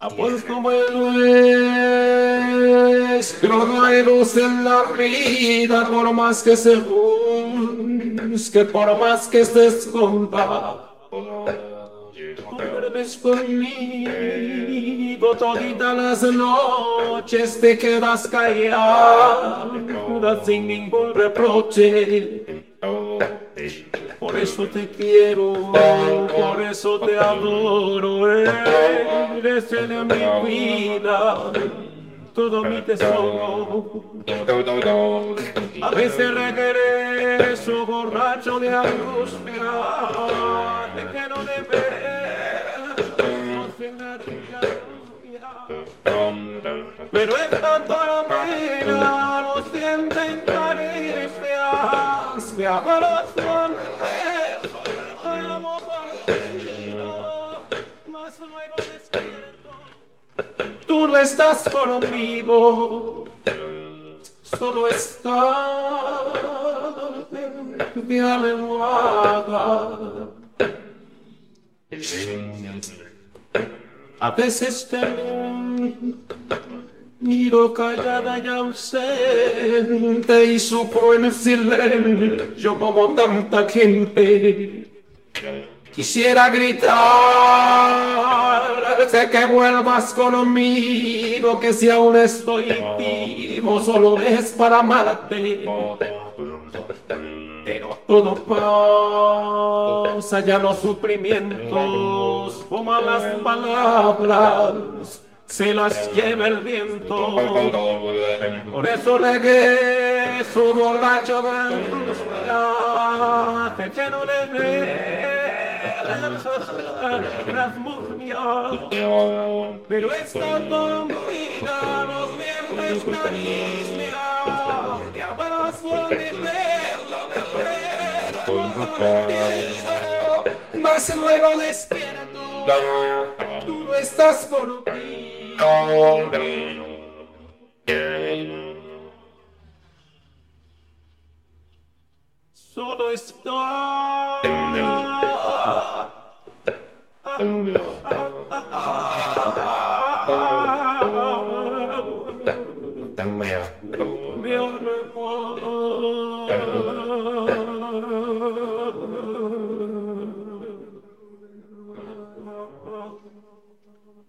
Amor como el nuestro no hay luz en la vida por más que se busque, por más que se esconda. Duermes conmigo toditas las noches, te quedas callada sin ningún reproche. Por eso te quiero, por eso te adoro, eres en mi vida, todo mi tesoro. A veces regreso borracho de angustia, de que no de ver, pero esta tormenta no sienten caricias, me. Abrazan, amo más luego despierto. Tú no estás conmigo, solo estás mi almohada. A veces te miro callada y ausente y supo en silencio como tanta gente. Quisiera gritarte que vuelvas conmigo, que si aún estoy vivo solo es para amarte. Pero todo pasa, ya los sufrimientos, como las palabras, se las lleva el viento. Por eso su borracho angustia, lleno de las murcias. Pero esta dormida los mientes caricia, te abrazo a mi pelo, Mas luego despierto, tú no estás por. con đừng chơi Solo está. Tan mèo. Mèo mèo.